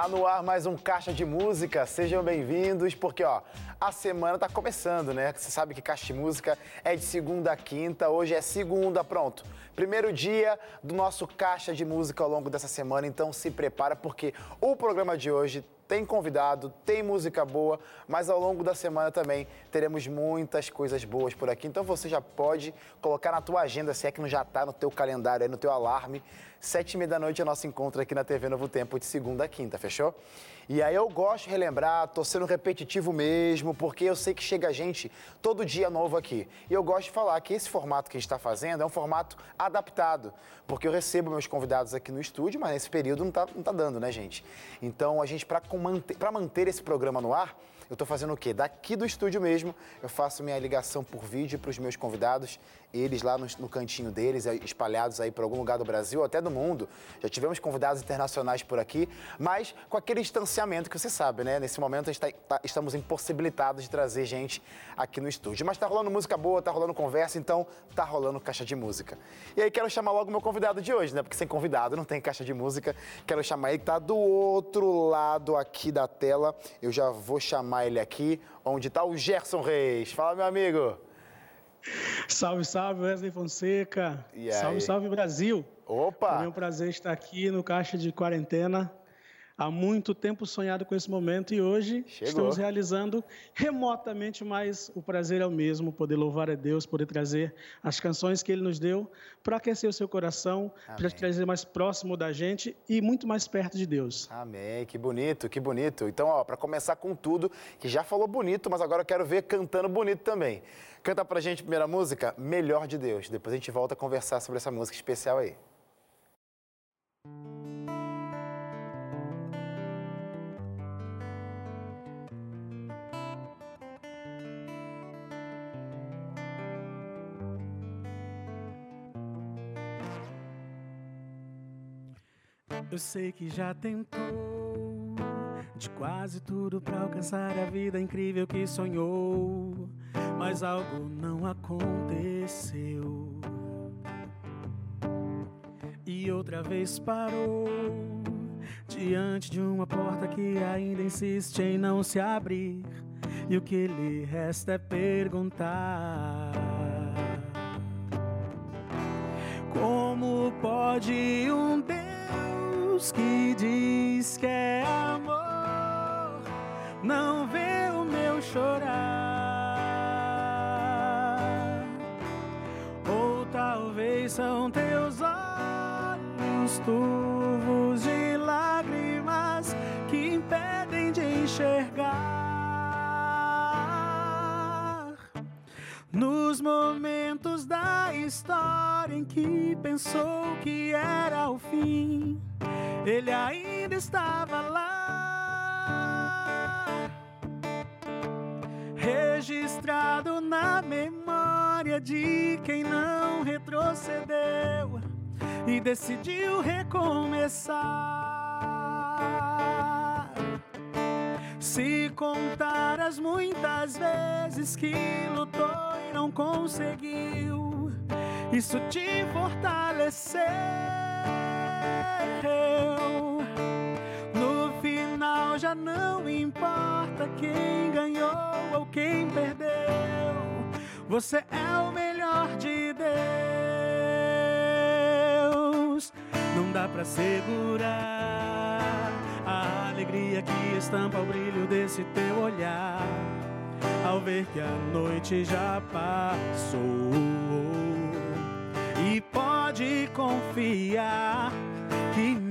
Tá no ar mais um Caixa de Música, sejam bem-vindos, porque ó, a semana tá começando, né? Você sabe que Caixa de Música é de segunda a quinta, hoje é segunda, pronto. Primeiro dia do nosso Caixa de Música ao longo dessa semana, então se prepara porque o programa de hoje tem convidado, tem música boa, mas ao longo da semana também teremos muitas coisas boas por aqui. Então você já pode colocar na tua agenda, se é que não já está no teu calendário, aí no teu alarme, sete e meia da noite é nosso encontro aqui na TV Novo Tempo de segunda a quinta, fechou? E aí eu gosto de relembrar, tô sendo repetitivo mesmo, porque eu sei que chega gente todo dia novo aqui. E eu gosto de falar que esse formato que a gente está fazendo é um formato adaptado, porque eu recebo meus convidados aqui no estúdio, mas nesse período não tá, não tá dando, né, gente? Então a gente, para manter, manter esse programa no ar, eu estou fazendo o quê? Daqui do estúdio mesmo, eu faço minha ligação por vídeo para os meus convidados, eles lá no, no, cantinho deles, espalhados aí por algum lugar do Brasil, até do mundo. Já tivemos convidados internacionais por aqui, mas com aquele distanciamento que você sabe, né? Nesse momento tá, tá, estamos impossibilitados de trazer gente aqui no estúdio. Mas tá rolando música boa, tá rolando conversa, então tá rolando caixa de música. E aí quero chamar logo o meu convidado de hoje, né? Porque sem convidado não tem caixa de música. Quero chamar ele que tá do outro lado aqui da tela. Eu já vou chamar chamar ele aqui, onde está o Gerson Reis. Fala, meu amigo. Salve, salve, Wesley Fonseca. Salve, salve, Brasil. Opa! É um prazer estar aqui no Caixa de Quarentena há muito tempo sonhado com esse momento e hoje Chegou. estamos realizando remotamente, mas o prazer é o mesmo, poder louvar a Deus, poder trazer as canções que Ele nos deu para aquecer o seu coração, para trazer mais próximo da gente e muito mais perto de Deus. Amém, que bonito, que bonito. Então, ó, para começar com tudo, que já falou bonito, mas agora eu quero ver cantando bonito também. Canta pra gente a primeira música, Melhor de Deus. Depois a gente volta a conversar sobre essa música especial aí. Eu sei que já tentou de quase tudo para alcançar a vida incrível que sonhou, mas algo não aconteceu. E outra vez parou diante de uma porta que ainda insiste em não se abrir. E o que lhe resta é perguntar: Como pode um Deus Deus que diz que é amor, não vê o meu chorar. Ou talvez são teus olhos turvos de lágrimas que impedem de enxergar. Nos momentos da história em que pensou que era o fim ele ainda estava lá, registrado na memória de quem não retrocedeu e decidiu recomeçar. Se contar as muitas vezes que lutou e não conseguiu, isso te fortaleceu no final já não importa quem ganhou ou quem perdeu. Você é o melhor de Deus. Não dá para segurar a alegria que estampa o brilho desse teu olhar. Ao ver que a noite já passou e pode confiar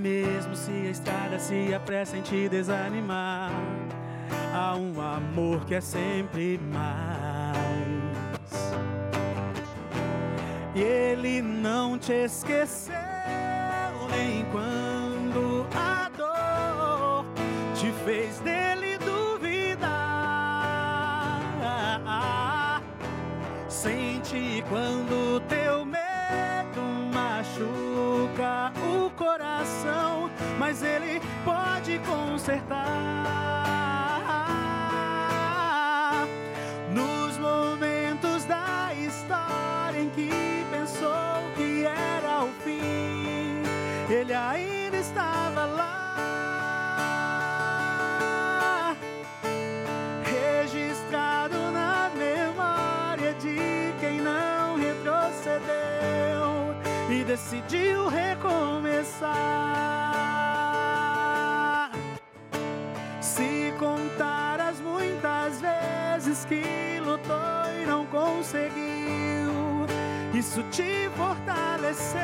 mesmo se a estrada se apressa em te desanimar, há um amor que é sempre mais. E ele não te esqueceu nem quando a dor te fez dele duvidar. Sente quando mas Ele pode consertar. Nos momentos da história em que pensou que era o fim, Ele ainda estava lá. Registrado na memória de quem não retrocedeu e decidiu recomeçar. Que lutou e não conseguiu, isso te fortaleceu.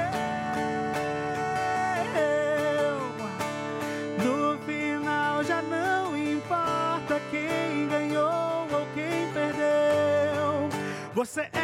No final já não importa quem ganhou ou quem perdeu, você é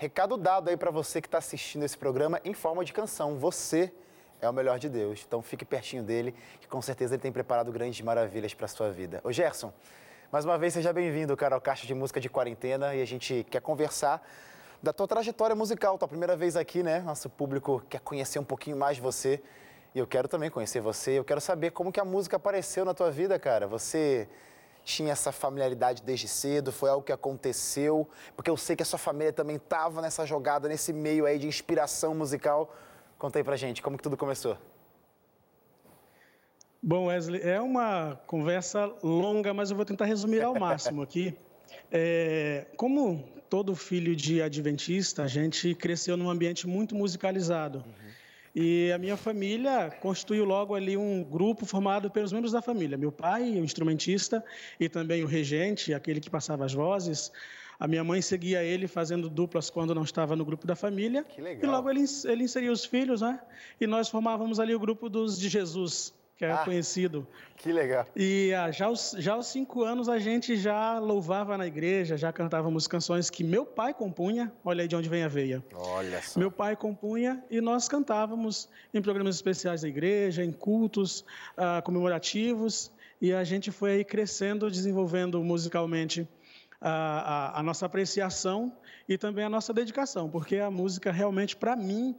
Recado dado aí para você que está assistindo esse programa em forma de canção. Você é o melhor de Deus. Então fique pertinho dele, que com certeza ele tem preparado grandes maravilhas para sua vida. Ô Gerson, mais uma vez seja bem-vindo, cara, ao Caixa de Música de Quarentena e a gente quer conversar da tua trajetória musical, tua primeira vez aqui, né? Nosso público quer conhecer um pouquinho mais de você e eu quero também conhecer você. Eu quero saber como que a música apareceu na tua vida, cara. Você tinha essa familiaridade desde cedo? Foi algo que aconteceu? Porque eu sei que a sua família também estava nessa jogada, nesse meio aí de inspiração musical. Conta aí pra gente, como que tudo começou? Bom, Wesley, é uma conversa longa, mas eu vou tentar resumir ao máximo aqui. É, como todo filho de adventista, a gente cresceu num ambiente muito musicalizado. Uhum. E a minha família constituiu logo ali um grupo formado pelos membros da família. Meu pai, o instrumentista, e também o regente, aquele que passava as vozes. A minha mãe seguia ele fazendo duplas quando não estava no grupo da família. Que legal. E logo ele, ele inseria os filhos, né? E nós formávamos ali o grupo dos de Jesus, que é ah, conhecido. Que legal. E ah, já, aos, já aos cinco anos a gente já louvava na igreja, já cantávamos canções que meu pai compunha. Olha aí de onde vem a veia. Olha só. Meu pai compunha e nós cantávamos em programas especiais da igreja, em cultos ah, comemorativos. E a gente foi aí crescendo, desenvolvendo musicalmente a, a, a nossa apreciação e também a nossa dedicação, porque a música realmente, para mim,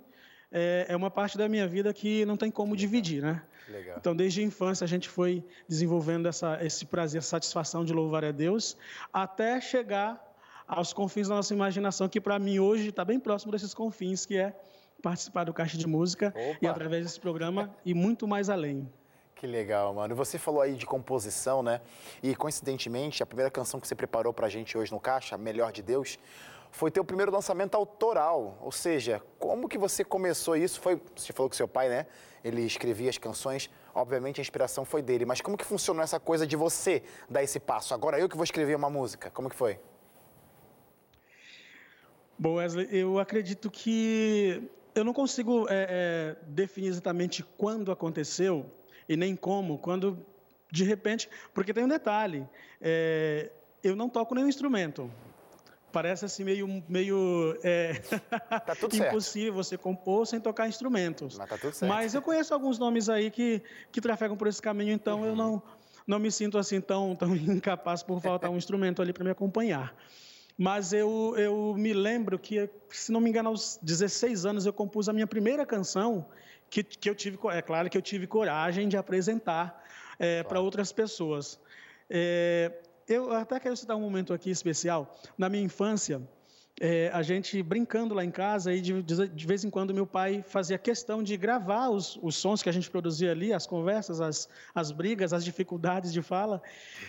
é, é, uma parte da minha vida que não tem como dividir, né? Legal. Então, desde a infância, a gente foi desenvolvendo essa, esse prazer, essa satisfação de louvar a Deus, até chegar aos confins da nossa imaginação, que para mim hoje está bem próximo desses confins, que é participar do Caixa de Música Opa. e através desse programa e muito mais além. Que legal, mano. Você falou aí de composição, né? E coincidentemente, a primeira canção que você preparou pra gente hoje no Caixa, Melhor de Deus, foi teu primeiro lançamento autoral. Ou seja, como que você começou isso? Foi, você falou que seu pai, né? Ele escrevia as canções, obviamente a inspiração foi dele, mas como que funcionou essa coisa de você dar esse passo? Agora eu que vou escrever uma música. Como que foi? Bom, Wesley, eu acredito que eu não consigo é, é, definir exatamente quando aconteceu, e nem como, quando de repente, porque tem um detalhe, é, eu não toco nenhum instrumento. Parece assim meio, meio é, tá impossível você compor sem tocar instrumentos. Mas, tá tudo certo. Mas eu conheço alguns nomes aí que, que trafegam por esse caminho, então uhum. eu não, não me sinto assim tão, tão incapaz por faltar um instrumento ali para me acompanhar. Mas eu, eu me lembro que, se não me engano, aos 16 anos eu compus a minha primeira canção que, que eu tive, é claro que eu tive coragem de apresentar é, claro. para outras pessoas. É, eu até quero citar um momento aqui especial. Na minha infância, é, a gente brincando lá em casa e de, de, vez em quando meu pai fazia questão de gravar os, os sons que a gente produzia ali, as conversas, as, as brigas, as dificuldades de fala.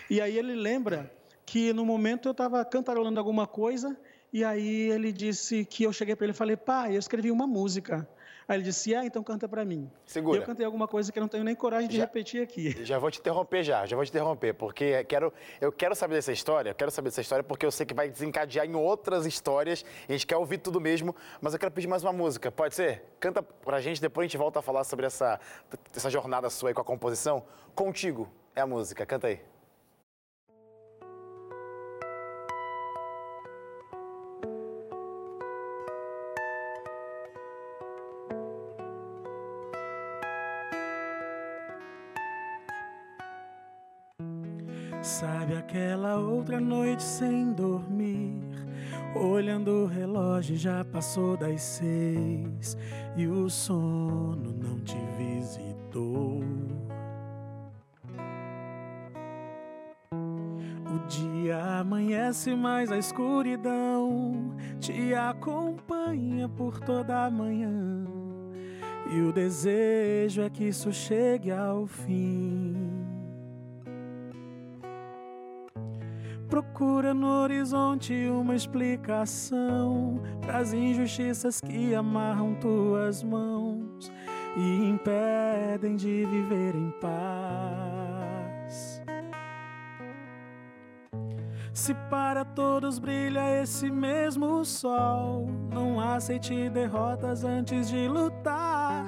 E aí ele lembra que no momento eu estava cantarolando alguma coisa e aí ele disse que eu cheguei para ele e falei, pai, eu escrevi uma música. Aí ele disse, ah, então canta para mim. Segura. E eu cantei alguma coisa que eu não tenho nem coragem de já, repetir aqui. Já vou te interromper já, já vou te interromper, porque quero, eu quero saber dessa história, eu quero saber dessa história porque eu sei que vai desencadear em outras histórias, a gente quer ouvir tudo mesmo, mas eu quero pedir mais uma música, pode ser? Canta pra gente, depois a gente volta a falar sobre essa, essa jornada sua aí com a composição. Contigo é a música, canta aí. Sabe aquela outra noite sem dormir, olhando o relógio já passou das seis e o sono não te visitou. O dia amanhece, mas a escuridão te acompanha por toda a manhã. E o desejo é que isso chegue ao fim. Procura no horizonte uma explicação para as injustiças que amarram tuas mãos e impedem de viver em paz. Se para todos brilha esse mesmo sol, não aceite derrotas antes de lutar.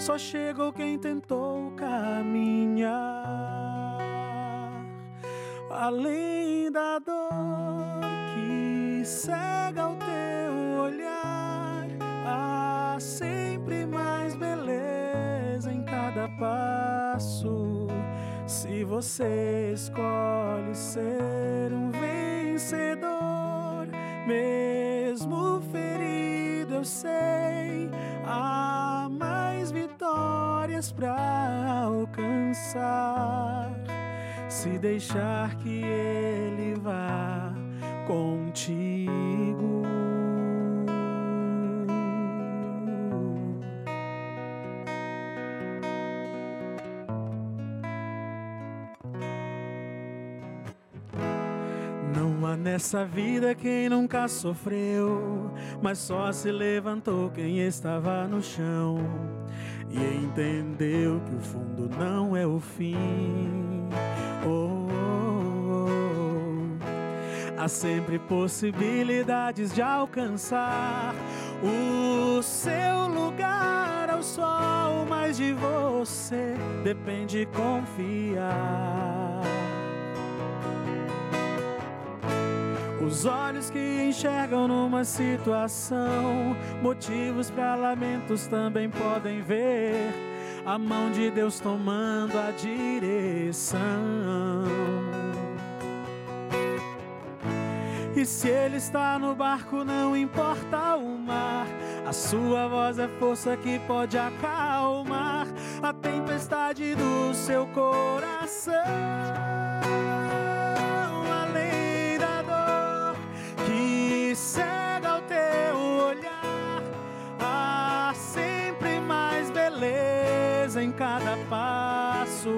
Só chegou quem tentou caminhar além da dor que cega o teu olhar, há sempre mais beleza em cada passo. Se você escolhe ser um vencedor, mesmo ferido, eu sei, há mais vitórias para alcançar se deixar que Ele vá contigo. Não há nessa vida quem nunca sofreu, mas só se levantou quem estava no chão e entendeu que o fundo não é o fim. Há sempre possibilidades de alcançar o seu lugar ao sol, mas de você depende confiar. Os olhos que enxergam numa situação, motivos para lamentos também podem ver a mão de Deus tomando a direção. E se Ele está no barco, não importa o mar, a sua voz é força que pode acalmar a tempestade do seu coração. Além da dor que cega o teu olhar, há sempre mais beleza em cada passo.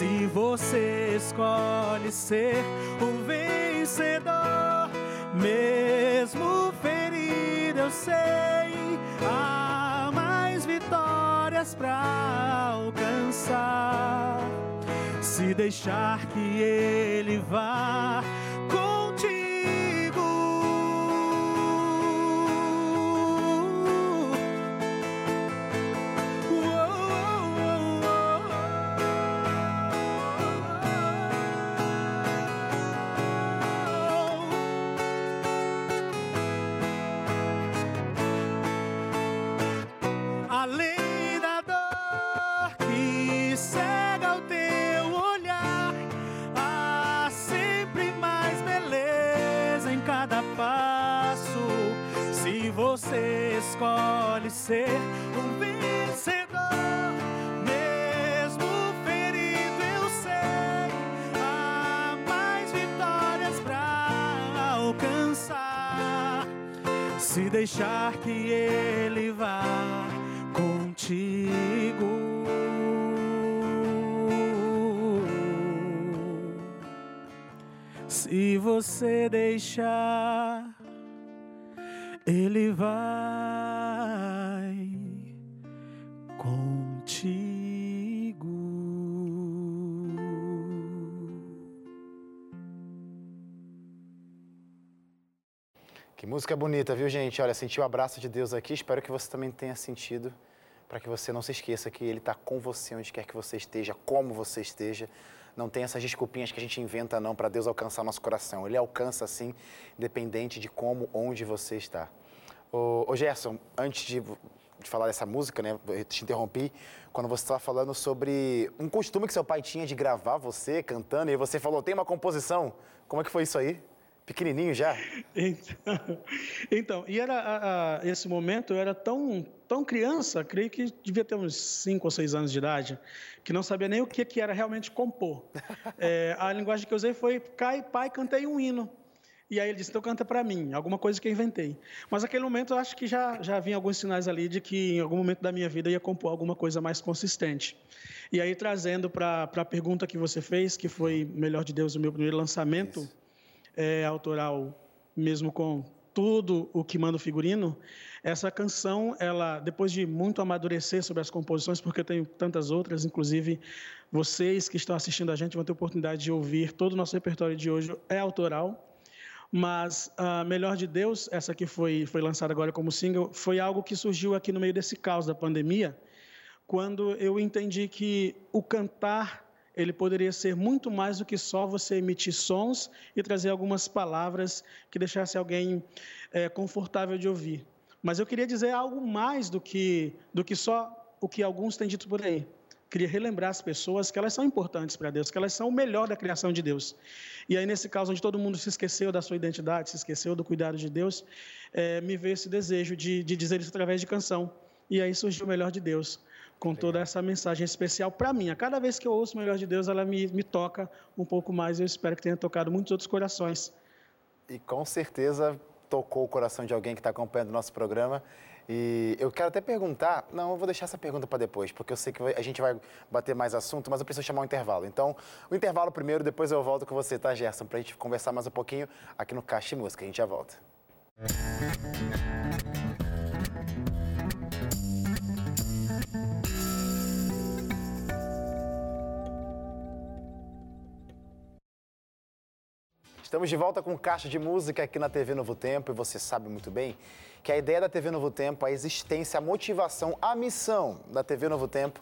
Se você escolhe ser o vencedor, mesmo ferido, eu sei, há mais vitórias para alcançar. Se deixar que Ele vá escolhe ser um vencedor. Mesmo ferido, eu sei há mais vitórias para alcançar. Se deixar que Ele vá contigo. Se você deixar, ele vai. Música bonita, viu, gente? Olha, senti o abraço de Deus aqui. Espero que você também tenha sentido, para que você não se esqueça que Ele está com você onde quer que você esteja, como você esteja. Não tem essas desculpinhas que a gente inventa, não, para Deus alcançar nosso coração. Ele alcança, sim, independente de como, onde você está. Ô, ô Gerson, antes de, de falar dessa música, né, eu te interrompi, quando você estava falando sobre um costume que seu pai tinha de gravar você cantando, e você falou, tem uma composição. Como é que foi isso aí? Pequenininho já? Então, então e era a, a, esse momento eu era tão, tão criança, creio que devia ter uns 5 ou 6 anos de idade, que não sabia nem o que, que era realmente compor. É, a linguagem que eu usei foi, cai, pai, cantei um hino. E aí ele disse, então canta para mim, alguma coisa que eu inventei. Mas naquele momento eu acho que já, já havia alguns sinais ali de que em algum momento da minha vida ia compor alguma coisa mais consistente. E aí trazendo para a pergunta que você fez, que foi Melhor de Deus, o meu primeiro lançamento é, autoral, mesmo com tudo o que manda o figurino, essa canção, ela depois de muito amadurecer sobre as composições, porque eu tenho tantas outras, inclusive vocês que estão assistindo a gente vão ter oportunidade de ouvir todo o nosso repertório de hoje é autoral. Mas a Melhor de Deus, essa que foi foi lançada agora como single, foi algo que surgiu aqui no meio desse caos da pandemia, quando eu entendi que o cantar ele poderia ser muito mais do que só você emitir sons e trazer algumas palavras que deixasse alguém é, confortável de ouvir. Mas eu queria dizer algo mais do que, do que só o que alguns têm dito por aí. Queria relembrar as pessoas que elas são importantes para Deus, que elas são o melhor da criação de Deus. E aí, nesse caso, onde todo mundo se esqueceu da sua identidade, se esqueceu do cuidado de Deus, é, me veio esse desejo de, de dizer isso através de canção. E aí surgiu o melhor de Deus com toda essa mensagem especial para mim. A cada vez que eu ouço o Melhor de Deus, ela me, me toca um pouco mais. Eu espero que tenha tocado muitos outros corações. E com certeza tocou o coração de alguém que está acompanhando o nosso programa. E eu quero até perguntar, não, eu vou deixar essa pergunta para depois, porque eu sei que a gente vai bater mais assunto, mas eu preciso chamar um intervalo. Então, o intervalo primeiro, depois eu volto com você, tá, Gerson, para a gente conversar mais um pouquinho aqui no Caixa Música. A gente já volta. Estamos de volta com Caixa de Música aqui na TV Novo Tempo e você sabe muito bem que a ideia da TV Novo Tempo, a existência, a motivação, a missão da TV Novo Tempo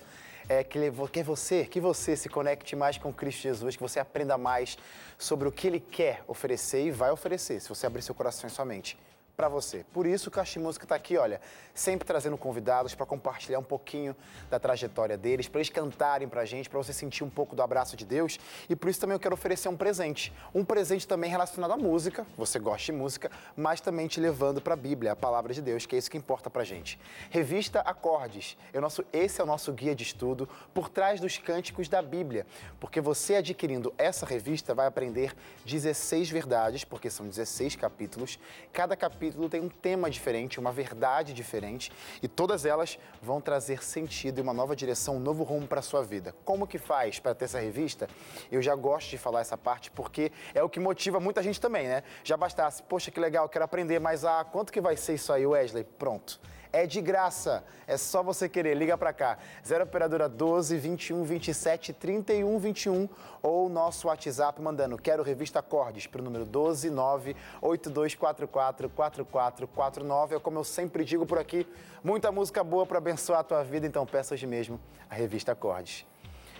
é que você, que você se conecte mais com Cristo Jesus, que você aprenda mais sobre o que Ele quer oferecer e vai oferecer, se você abrir seu coração e sua mente para você. Por isso, o Caixa Música está aqui, olha, sempre trazendo convidados para compartilhar um pouquinho da trajetória deles, para eles cantarem para a gente, para você sentir um pouco do abraço de Deus. E por isso também eu quero oferecer um presente. Um presente também relacionado à música, você gosta de música, mas também te levando para a Bíblia, a palavra de Deus, que é isso que importa para a gente. Revista Acordes. É nosso, esse é o nosso guia de estudo por trás dos cânticos da Bíblia. Porque você adquirindo essa revista vai aprender 16 verdades, porque são 16 capítulos. Cada capítulo capítulo tem um tema diferente, uma verdade diferente, e todas elas vão trazer sentido e uma nova direção, um novo rumo para a sua vida. Como que faz para ter essa revista? Eu já gosto de falar essa parte porque é o que motiva muita gente também, né? Já bastasse, poxa, que legal, quero aprender, mas ah, quanto que vai ser isso aí, Wesley? Pronto. É de graça. É só você querer. Liga para cá. 0 operadora 12 21 27 31 21 ou nosso WhatsApp mandando quero revista Acordes para o número 12 9 8244 4449. É como eu sempre digo por aqui, muita música boa para abençoar a tua vida, então peça hoje mesmo a revista Acordes.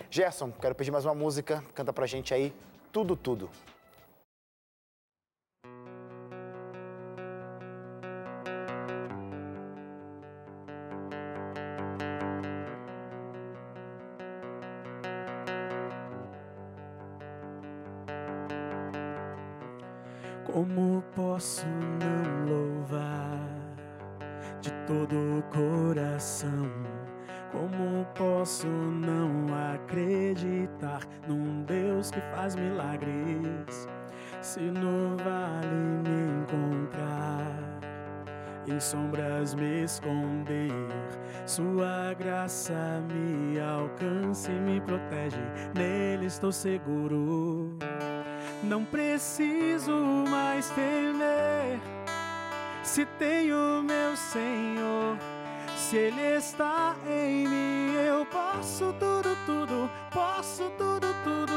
Gerson, quero pedir mais uma música. Canta pra gente aí Tudo Tudo. Estou seguro. Não preciso mais temer, se tenho meu Senhor. Se Ele está em mim, eu posso tudo, tudo, posso tudo, tudo.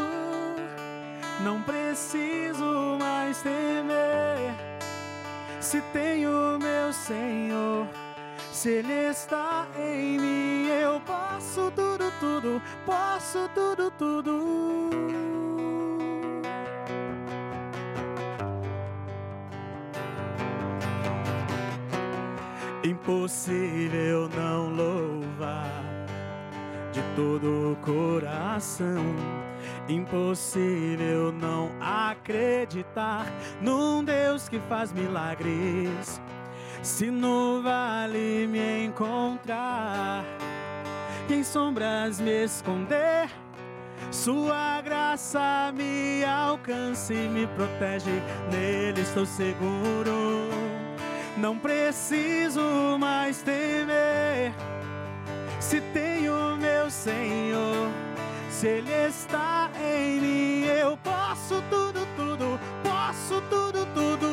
Não preciso mais temer se tenho meu Senhor, se Ele está em mim, eu posso tudo, tudo, posso tudo, tudo. Impossível não louvar de todo o coração Impossível não acreditar num Deus que faz milagres. Se no vale me encontrar, e em sombras me esconder, Sua graça me alcança e me protege. Nele estou seguro. Não preciso mais temer. Se tenho meu Senhor se Ele está em mim, eu posso tudo, tudo, posso tudo, tudo.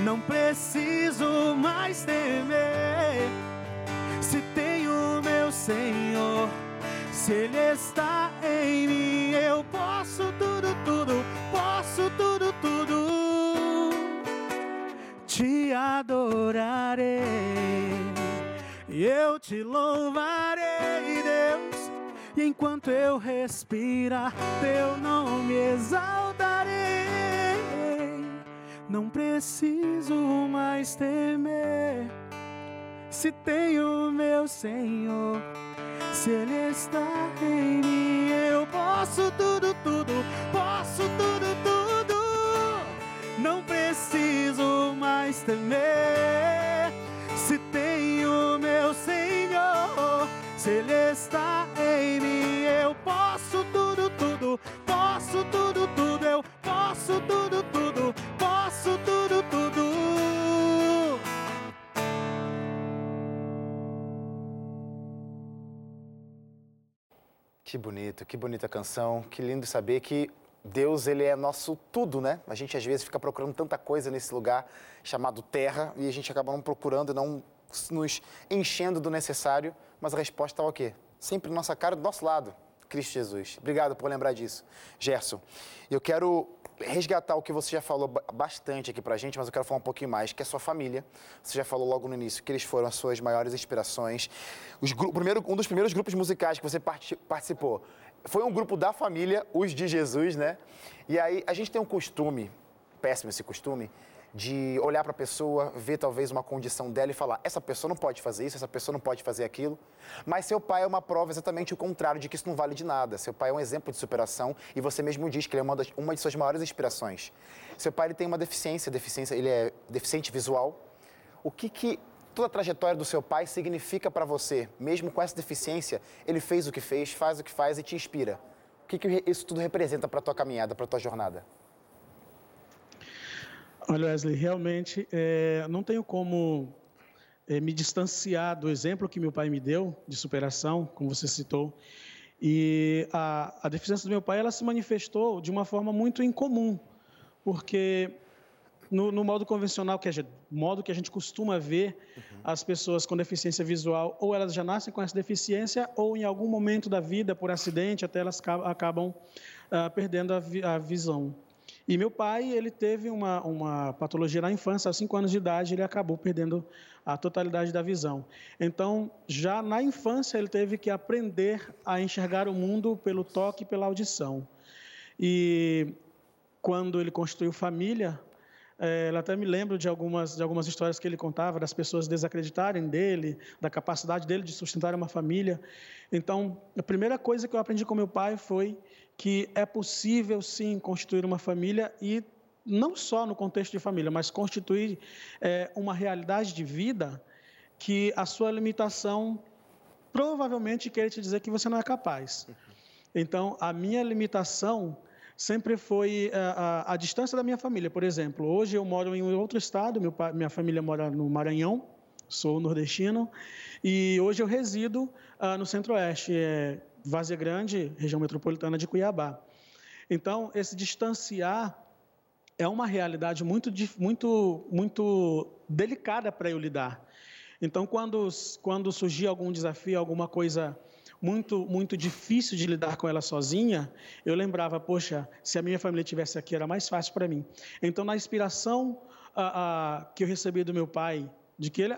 Não preciso mais temer. Se tenho Senhor, se Ele está em mim, eu posso tudo, tudo, posso tudo, tudo. Te adorarei, eu te louvarei, Deus e enquanto eu respirar, teu nome exaltarei. Não preciso mais temer, se tenho meu Senhor. Se Ele está em mim, eu posso tudo, tudo, posso tudo, tudo. Não preciso mais temer, se tenho meu Senhor. Se Ele está em mim, eu posso tudo, tudo, posso tudo, tudo, eu posso tudo, Que bonito, que bonita canção, que lindo saber que Deus, ele é nosso tudo, né? A gente às vezes fica procurando tanta coisa nesse lugar chamado terra e a gente acaba não procurando, não nos enchendo do necessário, mas a resposta está o quê? Sempre nossa cara, do nosso lado, Cristo Jesus. Obrigado por lembrar disso. Gerson, eu quero resgatar o que você já falou bastante aqui pra gente, mas eu quero falar um pouquinho mais, que é a sua família. Você já falou logo no início que eles foram as suas maiores inspirações. Os, primeiro, um dos primeiros grupos musicais que você participou foi um grupo da família, os de Jesus, né? E aí a gente tem um costume, péssimo esse costume, de olhar para a pessoa, ver talvez uma condição dela e falar: essa pessoa não pode fazer isso, essa pessoa não pode fazer aquilo. Mas seu pai é uma prova exatamente o contrário de que isso não vale de nada. Seu pai é um exemplo de superação e você mesmo diz que ele é uma, das, uma de suas maiores inspirações. Seu pai ele tem uma deficiência, deficiência, ele é deficiente visual. O que que toda a trajetória do seu pai significa para você? Mesmo com essa deficiência, ele fez o que fez, faz o que faz e te inspira. O que, que isso tudo representa para a tua caminhada, para a tua jornada? Olha, Wesley, realmente é, não tenho como é, me distanciar do exemplo que meu pai me deu de superação, como você citou. E a, a deficiência do meu pai ela se manifestou de uma forma muito incomum, porque no, no, modo convencional, que é modo que a gente costuma ver uhum. as pessoas com deficiência visual, ou elas já nascem com essa deficiência, ou em algum momento da vida, por acidente, até elas acabam uh, perdendo a, vi, a visão. E meu pai, ele teve uma, uma patologia na infância, aos 5 anos de idade, ele acabou perdendo a totalidade da visão. Então, já na infância, ele teve que aprender a enxergar o mundo pelo toque e pela audição. E quando ele construiu família, é, eu até me lembro de algumas, de algumas histórias que ele contava, das pessoas desacreditarem dele, da capacidade dele de sustentar uma família. Então, a primeira coisa que eu aprendi com meu pai foi que é possível sim constituir uma família e não só no contexto de família, mas constituir é, uma realidade de vida que a sua limitação provavelmente quer te dizer que você não é capaz. Então, a minha limitação sempre foi a, a, a, distância da minha família. Por exemplo, hoje eu moro em outro estado, meu, minha família mora no Maranhão, sou nordestino, e hoje eu resido uh, no Centro-Oeste, é Vazia Grande, região metropolitana de Cuiabá. Então, esse distanciar é uma realidade muito, muito, muito delicada para eu lidar. Então, quando, quando surgia algum desafio, alguma coisa muito, muito difícil de lidar com ela sozinha, eu lembrava, poxa, se a minha família estivesse aqui era mais fácil para mim. Então, na inspiração a, a, que eu recebi do meu pai, de que ele,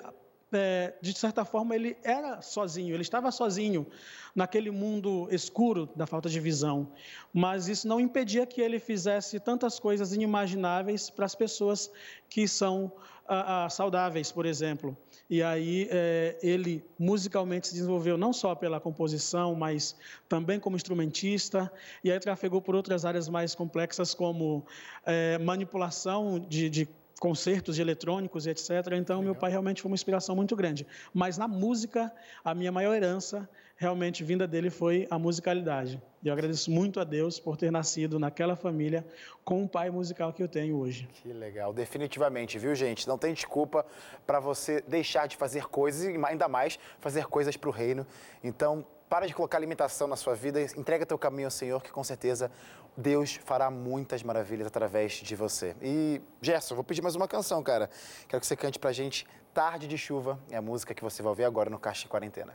é, de certa forma, ele era sozinho, ele estava sozinho naquele mundo escuro da falta de visão. Mas isso não impedia que ele fizesse tantas coisas inimagináveis para as pessoas que são ah, ah, saudáveis, por exemplo. E aí é, ele musicalmente se desenvolveu não só pela composição, mas também como instrumentista. E aí trafegou por outras áreas mais complexas, como é, manipulação de, de concertos de eletrônicos e etc. Então, Legal. meu pai realmente foi uma inspiração muito grande. Mas na música, a minha maior herança, realmente vinda dele, foi a musicalidade. E eu agradeço muito a Deus por ter nascido naquela família com o pai musical que eu tenho hoje. Que legal, definitivamente, viu, gente? Não tem desculpa para você deixar de fazer coisas e ainda mais fazer coisas para o reino. Então, para de colocar limitação na sua vida, entrega teu caminho ao Senhor, que com certeza Deus fará muitas maravilhas através de você. E, Gerson, vou pedir mais uma canção, cara. Quero que você cante pra gente Tarde de Chuva, é a música que você vai ouvir agora no Caixa de Quarentena.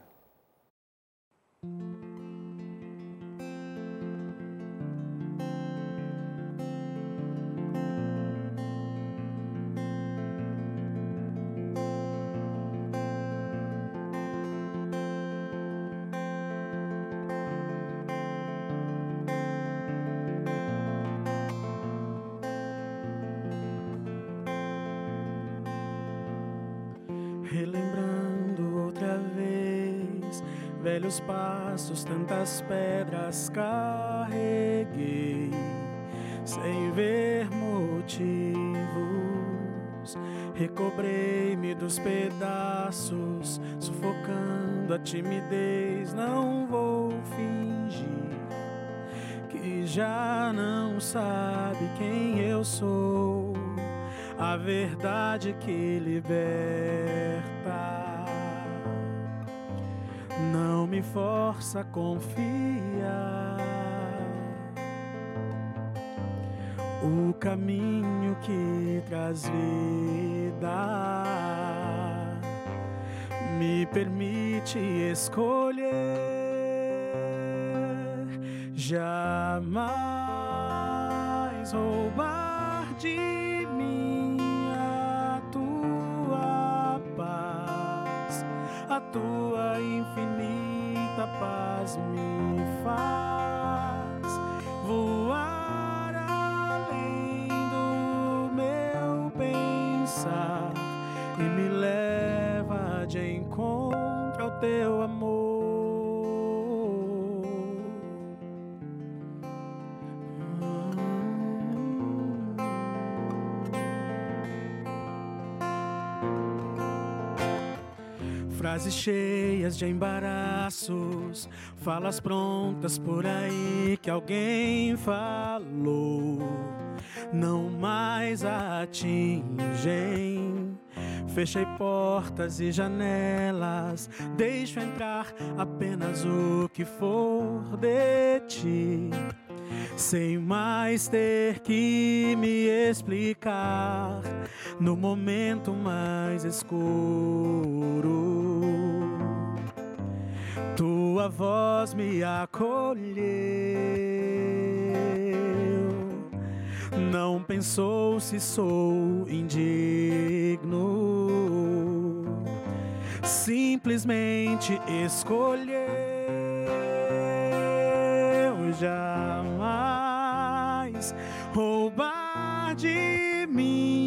Velhos passos, tantas pedras carreguei, sem ver motivos. Recobrei-me dos pedaços, sufocando a timidez. Não vou fingir que já não sabe quem eu sou. A verdade que liberta não me força a confiar. O caminho que traz vida me permite escolher jamais roubar de tua infinita paz me faz voar além do meu pensar e me leva de encontro ao teu amor. Frases cheias de embaraços, falas prontas por aí que alguém falou, não mais atingem. Fechei portas e janelas, deixo entrar apenas o que for de ti sem mais ter que me explicar no momento mais escuro. Tua voz me acolheu, não pensou se sou indigno, simplesmente escolheu jamais roubar de mim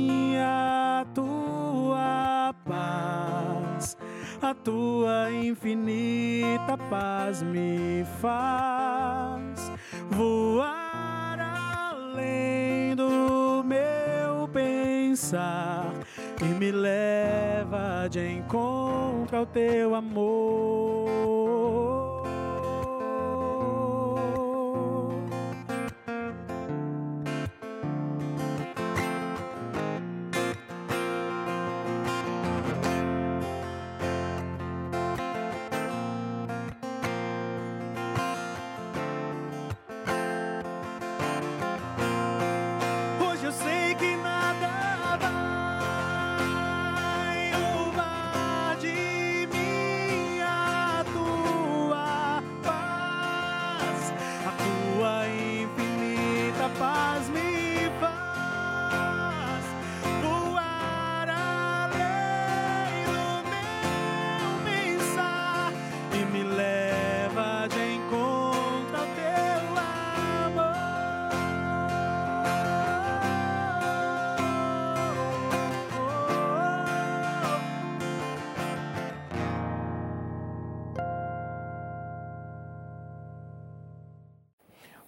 A tua infinita paz me faz voar além do meu pensar e me leva de encontro ao teu amor.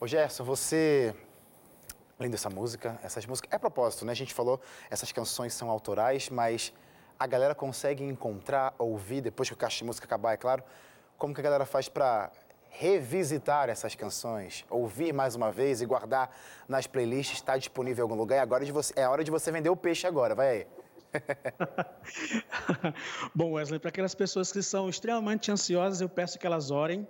Gerson, você Além dessa música, essas músicas. É propósito, né? A gente falou, essas canções são autorais, mas a galera consegue encontrar, ouvir, depois que o caixa de música acabar, é claro, como que a galera faz para revisitar essas canções, ouvir mais uma vez e guardar nas playlists, está disponível em algum lugar. É, agora você, é a hora de você vender o peixe agora, vai aí. Bom, Wesley, para aquelas pessoas que são extremamente ansiosas, eu peço que elas orem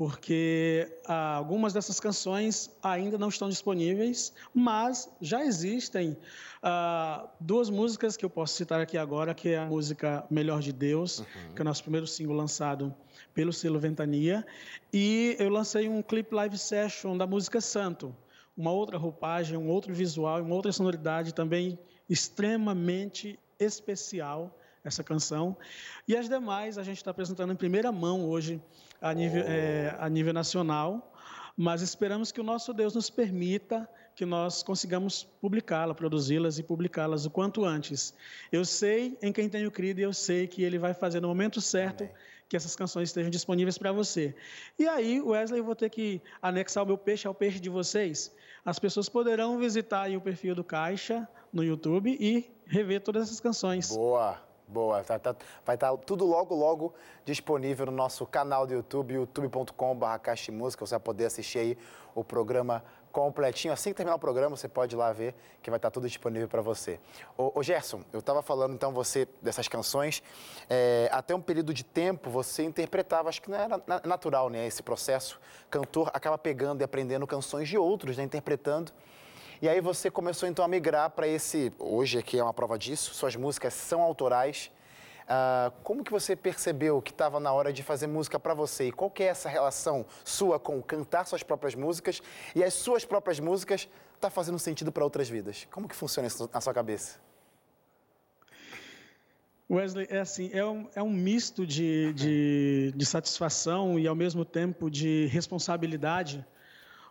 porque ah, algumas dessas canções ainda não estão disponíveis, mas já existem ah, duas músicas que eu posso citar aqui agora, que é a música Melhor de Deus, uhum. que é o nosso primeiro single lançado pelo selo Ventania, e eu lancei um clip live session da música Santo, uma outra roupagem, um outro visual, uma outra sonoridade também extremamente especial essa canção. E as demais a gente está apresentando em primeira mão hoje a nível, é, a nível nacional, mas esperamos que o nosso Deus nos permita que nós consigamos publicá-la, produzi-las e publicá-las o quanto antes. Eu sei em quem tenho crido e eu sei que Ele vai fazer no momento certo Amém. que essas canções estejam disponíveis para você. E aí, Wesley, eu vou ter que anexar o meu peixe ao peixe de vocês. As pessoas poderão visitar o perfil do Caixa no YouTube e rever todas essas canções. Boa! Boa, tá, tá, vai estar tá tudo logo, logo disponível no nosso canal do YouTube, youtube.com.br Música. Você vai poder assistir aí o programa completinho. Assim que terminar o programa, você pode ir lá ver que vai estar tá tudo disponível para você. Ô, Gerson, eu estava falando então você dessas canções. É, até um período de tempo você interpretava, acho que não era natural, né? Esse processo. Cantor acaba pegando e aprendendo canções de outros, né? Interpretando. E aí você começou então a migrar para esse, hoje aqui é uma prova disso, suas músicas são autorais. Uh, como que você percebeu que estava na hora de fazer música para você? E qual que é essa relação sua com cantar suas próprias músicas e as suas próprias músicas tá fazendo sentido para outras vidas? Como que funciona isso na sua cabeça? Wesley, é assim, é um, é um misto de, de, de satisfação e ao mesmo tempo de responsabilidade,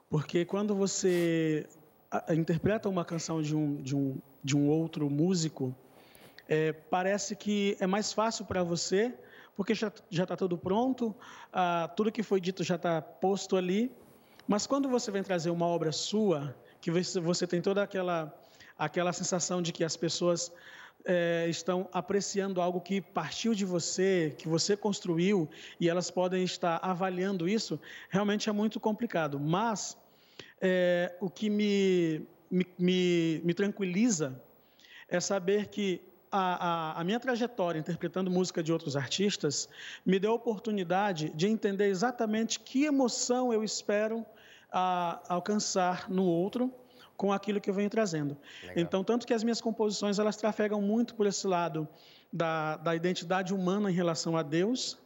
porque quando você interpreta uma canção de um, de um, de um outro músico, é, parece que é mais fácil para você, porque já está tudo pronto, ah, tudo que foi dito já está posto ali. Mas quando você vem trazer uma obra sua, que você, tem toda aquela, aquela sensação de que as pessoas é, estão apreciando algo que partiu de você, que você construiu, e elas podem estar avaliando isso, realmente é muito complicado. Mas é, o que me, me, me, me, tranquiliza é saber que a, a, a, minha trajetória interpretando música de outros artistas me deu a oportunidade de entender exatamente que emoção eu espero a, alcançar no outro com aquilo que eu venho trazendo. Legal. Então, tanto que as minhas composições elas trafegam muito por esse lado da, da identidade humana em relação a Deus,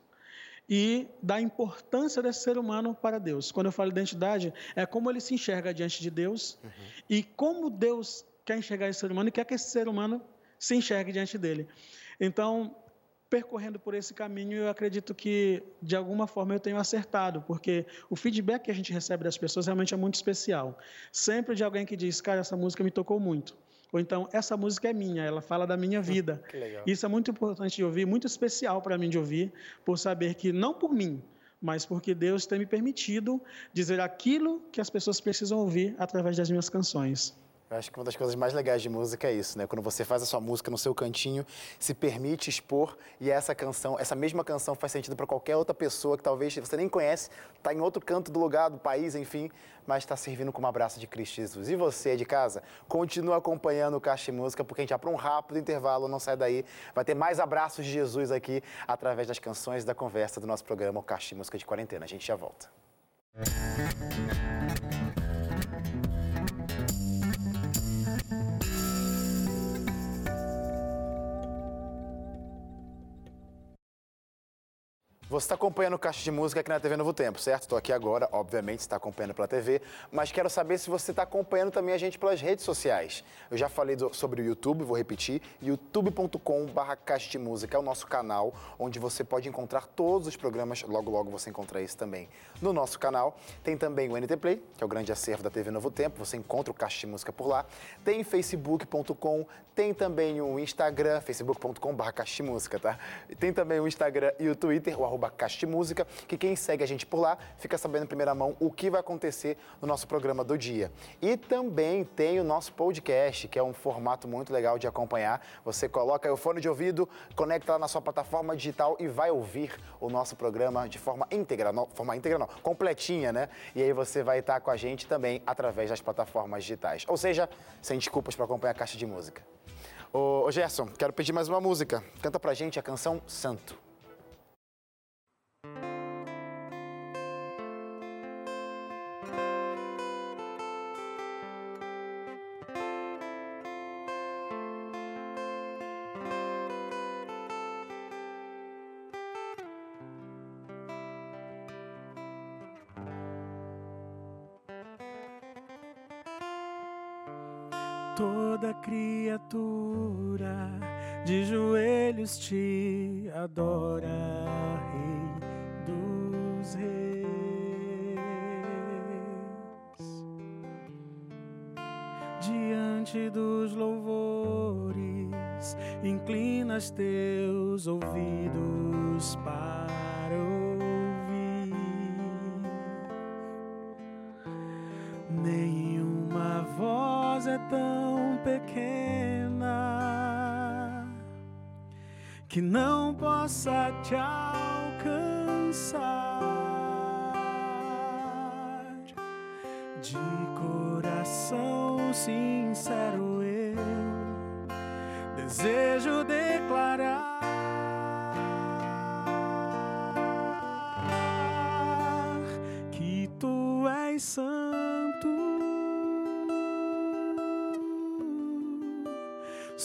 e da importância desse ser humano para Deus. Quando eu falo identidade, é como ele se enxerga diante de Deus uhum. e como Deus quer enxergar esse ser humano e quer que esse ser humano se enxergue diante dele. Então, percorrendo por esse caminho, eu acredito que de alguma forma eu tenho acertado, porque o feedback que a gente recebe das pessoas realmente é muito especial. Sempre de alguém que diz, cara, essa música me tocou muito. Ou então, essa música é minha, ela fala da minha vida. Isso é muito importante de ouvir, muito especial para mim de ouvir, por saber que não por mim, mas porque Deus tem me permitido dizer aquilo que as pessoas precisam ouvir através das minhas canções. Eu acho que uma das coisas mais legais de música é isso, né? Quando você faz a sua música no seu cantinho, se permite expor e essa canção, essa mesma canção faz sentido para qualquer outra pessoa que talvez você nem conhece, está em outro canto do lugar, do país, enfim, mas está servindo como abraço de Cristo Jesus. E você de casa, continua acompanhando o Caixa de Música, porque a gente vai para um rápido intervalo, não sai daí. Vai ter mais abraços de Jesus aqui através das canções da conversa do nosso programa o Caixa de Música de Quarentena. A gente já volta. Você está acompanhando o Caixa de Música aqui na TV Novo Tempo, certo? Estou aqui agora, obviamente, está acompanhando pela TV, mas quero saber se você está acompanhando também a gente pelas redes sociais. Eu já falei do, sobre o YouTube, vou repetir, youtube.com.br Caixa de Música é o nosso canal, onde você pode encontrar todos os programas, logo logo você encontra isso também no nosso canal. Tem também o NT Play, que é o grande acervo da TV Novo Tempo, você encontra o Caixa de Música por lá. Tem facebook.com, tem também o Instagram, facebook.com.br Caixa de Música, tá? Tem também o Instagram e o Twitter, o arroba arroba Caixa de Música, que quem segue a gente por lá fica sabendo em primeira mão o que vai acontecer no nosso programa do dia. E também tem o nosso podcast, que é um formato muito legal de acompanhar. Você coloca o fone de ouvido, conecta lá na sua plataforma digital e vai ouvir o nosso programa de forma íntegra, não, forma íntegra não, completinha, né? E aí você vai estar com a gente também através das plataformas digitais. Ou seja, sem desculpas para acompanhar a Caixa de Música. Ô, Gerson, quero pedir mais uma música. Canta pra gente a canção Santo. Toda criatura de joelhos te adora, Diante dos louvores, inclinas teus ouvidos para ouvir. Nenhuma voz é tão pequena que não possa te alcançar.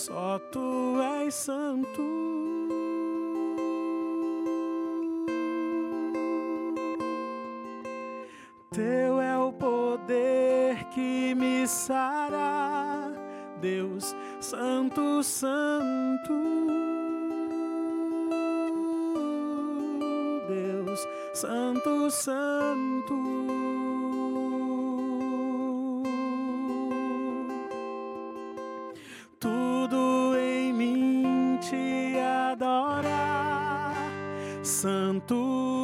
Só tu és santo. Teu é o poder que me sara, Deus Santo, Santo. Deus Santo, Santo. tu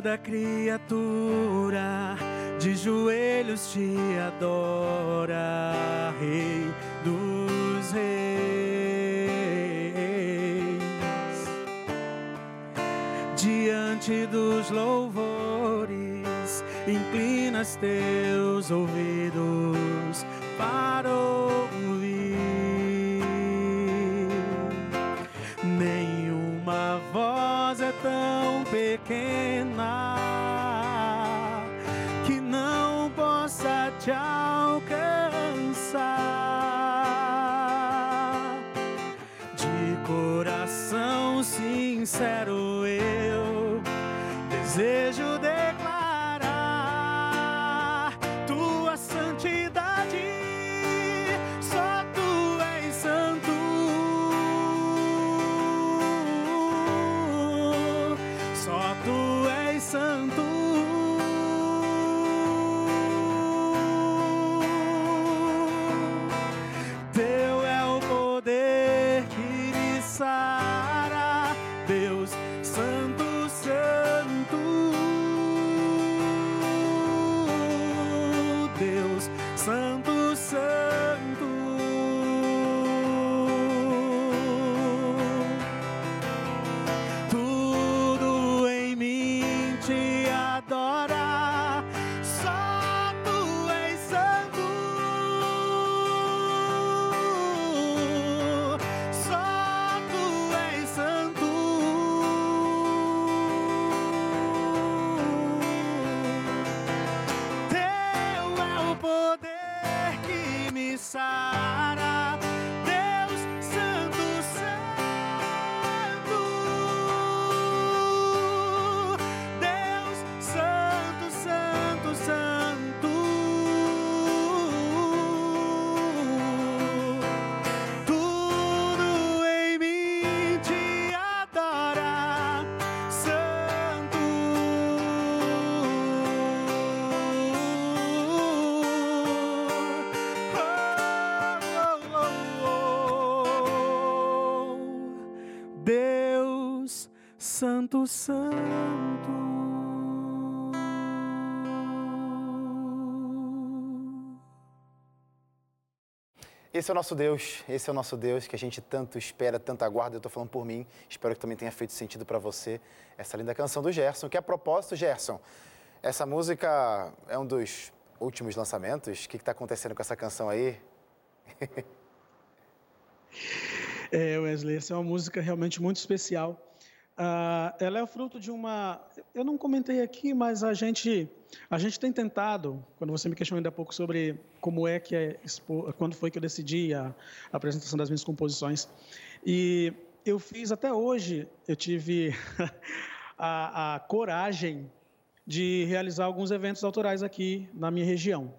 toda criatura de joelhos te adora, Rei dos Reis. Diante dos louvores, inclinas teus ouvidos Santo, Santo. Esse é o nosso Deus, esse é o nosso Deus que a gente tanto espera, tanto aguarda. Eu estou falando por mim, espero que também tenha feito sentido para você essa linda canção do Gerson. Que a propósito, Gerson, essa música é um dos últimos lançamentos. O que está acontecendo com essa canção aí? é, Wesley, essa é uma música realmente muito especial. Uh, ela é o fruto de uma. Eu não comentei aqui, mas a gente a gente tem tentado. Quando você me questionou ainda há pouco sobre como é que é quando foi que eu decidi a, a apresentação das minhas composições, e eu fiz até hoje. Eu tive a, a coragem de realizar alguns eventos autorais aqui na minha região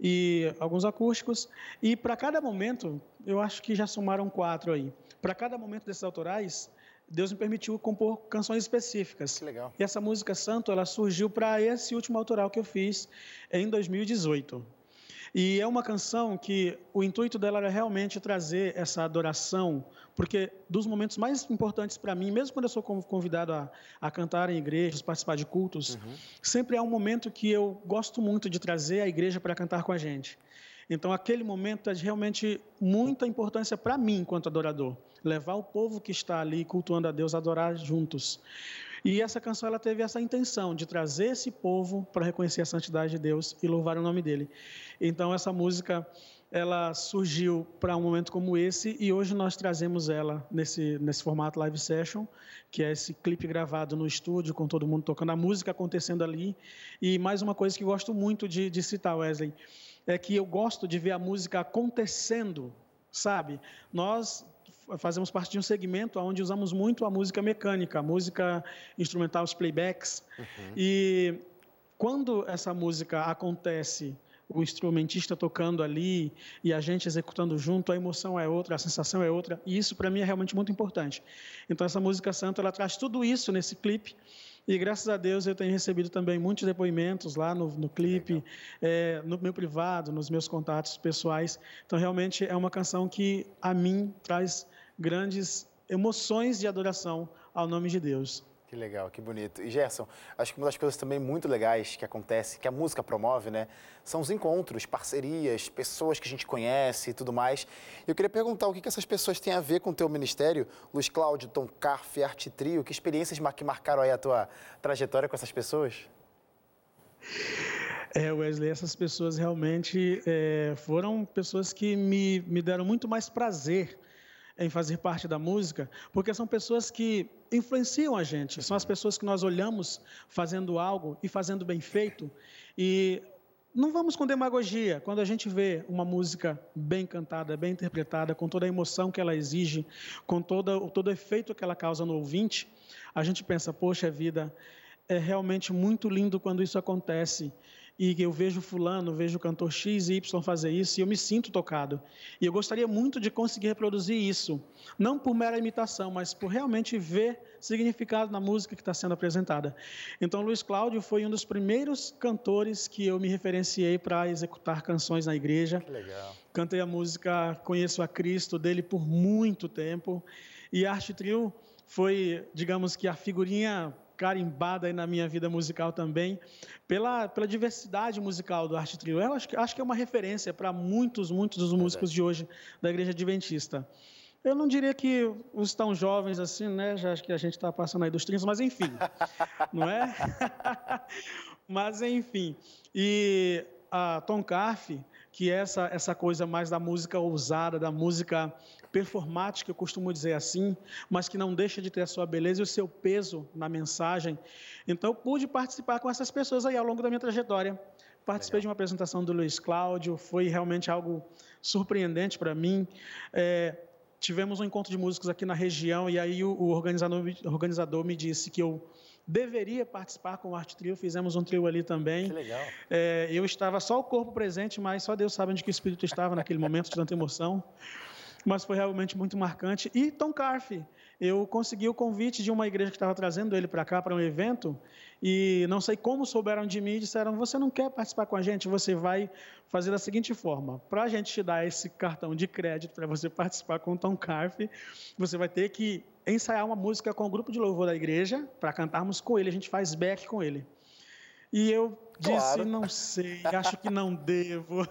e alguns acústicos. E para cada momento, eu acho que já somaram quatro aí. Para cada momento desses autorais, Deus me permitiu compor canções específicas. Que legal. E essa música Santo, ela surgiu para esse último autoral que eu fiz em 2018. E é uma canção que o intuito dela era realmente trazer essa adoração, porque dos momentos mais importantes para mim, mesmo quando eu sou convidado a, a cantar em igrejas, participar de cultos, uhum. sempre é um momento que eu gosto muito de trazer a igreja para cantar com a gente. Então, aquele momento é de realmente muita importância para mim, enquanto adorador. Levar o povo que está ali cultuando a Deus a adorar juntos. E essa canção ela teve essa intenção de trazer esse povo para reconhecer a santidade de Deus e louvar o nome dele. Então, essa música ela surgiu para um momento como esse e hoje nós trazemos ela nesse, nesse formato live session, que é esse clipe gravado no estúdio com todo mundo tocando a música acontecendo ali. E mais uma coisa que gosto muito de, de citar, Wesley, é que eu gosto de ver a música acontecendo, sabe? Nós fazemos parte de um segmento onde usamos muito a música mecânica, a música instrumental, os playbacks. Uhum. E quando essa música acontece, o instrumentista tocando ali e a gente executando junto, a emoção é outra, a sensação é outra, e isso para mim é realmente muito importante. Então essa música santa ela traz tudo isso nesse clipe e graças a Deus eu tenho recebido também muitos depoimentos lá no, no clipe, é, no meu privado, nos meus contatos pessoais. Então, realmente é uma canção que a mim traz grandes emoções de adoração ao nome de Deus. Que legal, que bonito. E Gerson, acho que uma das coisas também muito legais que acontece, que a música promove, né, são os encontros, parcerias, pessoas que a gente conhece e tudo mais. Eu queria perguntar o que, que essas pessoas têm a ver com o teu ministério, Luiz Cláudio, Tom Carf, Arte Trio, que experiências que marcaram aí a tua trajetória com essas pessoas? É, Wesley, essas pessoas realmente é, foram pessoas que me, me deram muito mais prazer em fazer parte da música, porque são pessoas que influenciam a gente, são as pessoas que nós olhamos fazendo algo e fazendo bem feito. E não vamos com demagogia. Quando a gente vê uma música bem cantada, bem interpretada, com toda a emoção que ela exige, com todo, todo o efeito que ela causa no ouvinte, a gente pensa, poxa vida, é realmente muito lindo quando isso acontece e eu vejo fulano, vejo o cantor X e Y fazer isso e eu me sinto tocado. E eu gostaria muito de conseguir reproduzir isso, não por mera imitação, mas por realmente ver significado na música que está sendo apresentada. Então, Luiz Cláudio foi um dos primeiros cantores que eu me referenciei para executar canções na igreja. Que legal. Cantei a música Conheço a Cristo dele por muito tempo. E Arte Trio foi, digamos que, a figurinha carimbada aí na minha vida musical também, pela, pela diversidade musical do Arte Trio. Eu acho, acho que é uma referência para muitos, muitos dos músicos de hoje da Igreja Adventista. Eu não diria que os tão jovens assim, né? Já acho que a gente está passando aí dos 30, mas enfim, não é? mas enfim. E a Tom Carf, que é essa, essa coisa mais da música ousada, da música performática, eu costumo dizer assim, mas que não deixa de ter a sua beleza e o seu peso na mensagem. Então, eu pude participar com essas pessoas aí ao longo da minha trajetória. Participei Legal. de uma apresentação do Luiz Cláudio, foi realmente algo surpreendente para mim. É, tivemos um encontro de músicos aqui na região e aí o, o organizador, o organizador me disse que eu deveria participar com o Arte Trio, fizemos um trio ali também. Que legal. É, eu estava só o corpo presente, mas só Deus sabe onde que o espírito estava naquele momento de tanta emoção. Mas foi realmente muito marcante. E Tom Carfe, eu consegui o convite de uma igreja que estava trazendo ele para cá para um evento e não sei como souberam de mim e disseram: Você não quer participar com a gente? Você vai fazer da seguinte forma: para a gente te dar esse cartão de crédito para você participar com o Tom Carfe, você vai ter que ensaiar uma música com o grupo de louvor da igreja para cantarmos com ele. A gente faz back com ele. E eu disse, claro. não sei, acho que não devo.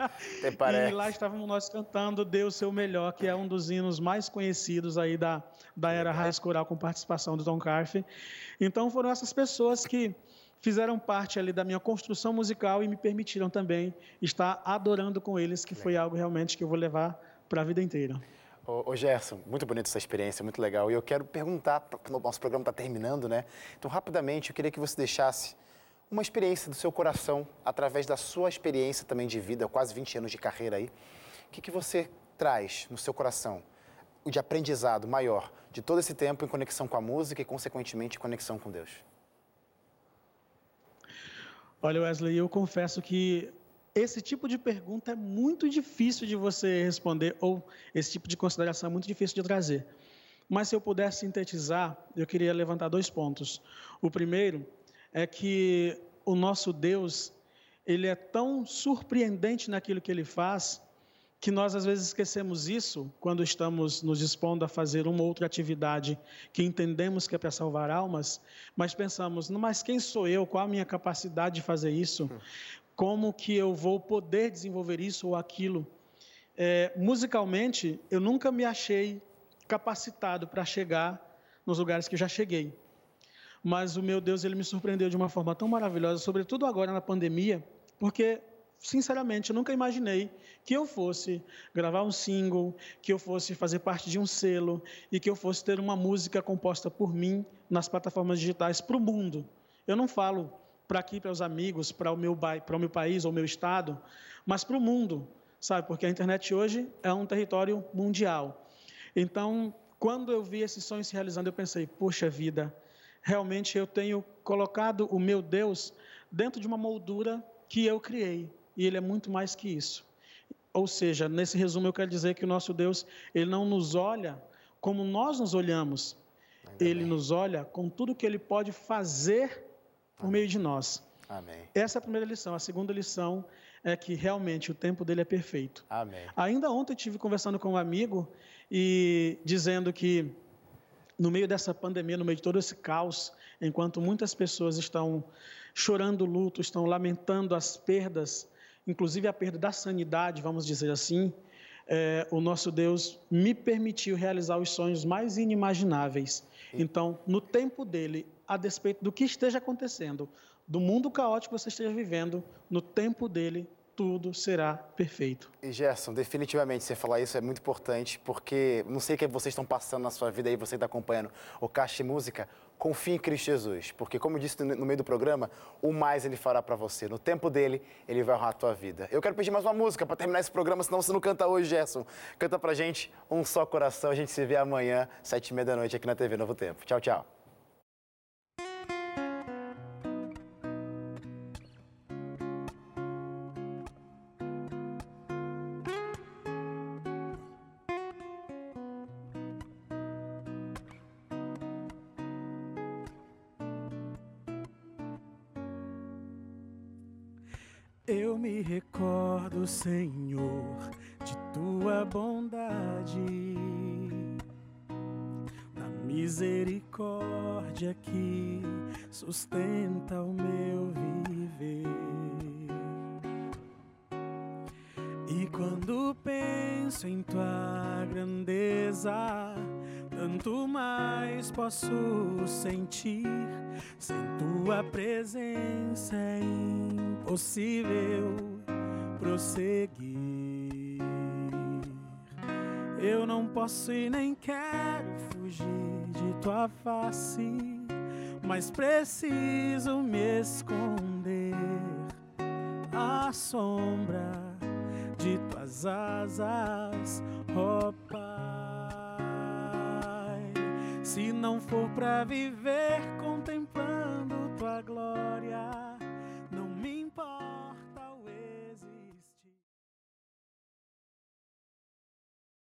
e lá estávamos nós cantando Deus Seu Melhor, que é um dos hinos mais conhecidos aí da, da era raiz coral com participação do Tom Carfe. Então foram essas pessoas que fizeram parte ali da minha construção musical e me permitiram também estar adorando com eles, que foi algo realmente que eu vou levar para a vida inteira. Ô, Gerson, muito bonita essa experiência, muito legal. E eu quero perguntar, o nosso programa está terminando, né? Então, rapidamente, eu queria que você deixasse uma experiência do seu coração, através da sua experiência também de vida, quase 20 anos de carreira aí. O que, que você traz no seu coração de aprendizado maior de todo esse tempo em conexão com a música e, consequentemente, em conexão com Deus? Olha, Wesley, eu confesso que esse tipo de pergunta é muito difícil de você responder, ou esse tipo de consideração é muito difícil de trazer. Mas se eu pudesse sintetizar, eu queria levantar dois pontos. O primeiro é que o nosso Deus, ele é tão surpreendente naquilo que ele faz, que nós às vezes esquecemos isso quando estamos nos dispondo a fazer uma outra atividade que entendemos que é para salvar almas, mas pensamos, mas quem sou eu? Qual a minha capacidade de fazer isso? Como que eu vou poder desenvolver isso ou aquilo? É, musicalmente, eu nunca me achei capacitado para chegar nos lugares que já cheguei mas o meu Deus ele me surpreendeu de uma forma tão maravilhosa, sobretudo agora na pandemia, porque sinceramente eu nunca imaginei que eu fosse gravar um single, que eu fosse fazer parte de um selo e que eu fosse ter uma música composta por mim nas plataformas digitais para o mundo. Eu não falo para aqui, para os amigos, para o meu para o meu país ou meu estado, mas para o mundo, sabe? Porque a internet hoje é um território mundial. Então, quando eu vi esse sonho se realizando, eu pensei: poxa vida, realmente eu tenho colocado o meu Deus dentro de uma moldura que eu criei. E ele é muito mais que isso. Ou seja, nesse resumo eu quero dizer que o nosso Deus, ele não nos olha como nós nos olhamos. Ainda ele bem. nos olha com tudo que ele pode fazer por Amém. meio de nós. Amém. Essa é a primeira lição. A segunda lição é que realmente o tempo dele é perfeito. Amém. Ainda ontem eu tive conversando com um amigo e dizendo que no meio dessa pandemia, no meio de todo esse caos, enquanto muitas pessoas estão chorando luto, estão lamentando as perdas, inclusive a perda da sanidade, vamos dizer assim, é, o nosso Deus me permitiu realizar os sonhos mais inimagináveis. Então, no tempo dele, a despeito do que esteja acontecendo, do mundo caótico que você esteja vivendo, no tempo dele, tudo será perfeito. E Gerson, definitivamente você falar isso é muito importante, porque não sei o que vocês estão passando na sua vida aí, você está acompanhando o Caixa Música, confie em Cristo Jesus, porque como eu disse no meio do programa, o mais ele fará para você. No tempo dele, ele vai honrar a tua vida. Eu quero pedir mais uma música para terminar esse programa, senão você não canta hoje, Gerson. Canta pra gente Um Só Coração, a gente se vê amanhã, sete e meia da noite aqui na TV Novo Tempo. Tchau, tchau. Posso sentir. Sem tua presença é impossível prosseguir. Eu não posso e nem quero fugir de tua face, mas preciso me esconder à sombra de tuas asas, se não for para viver glória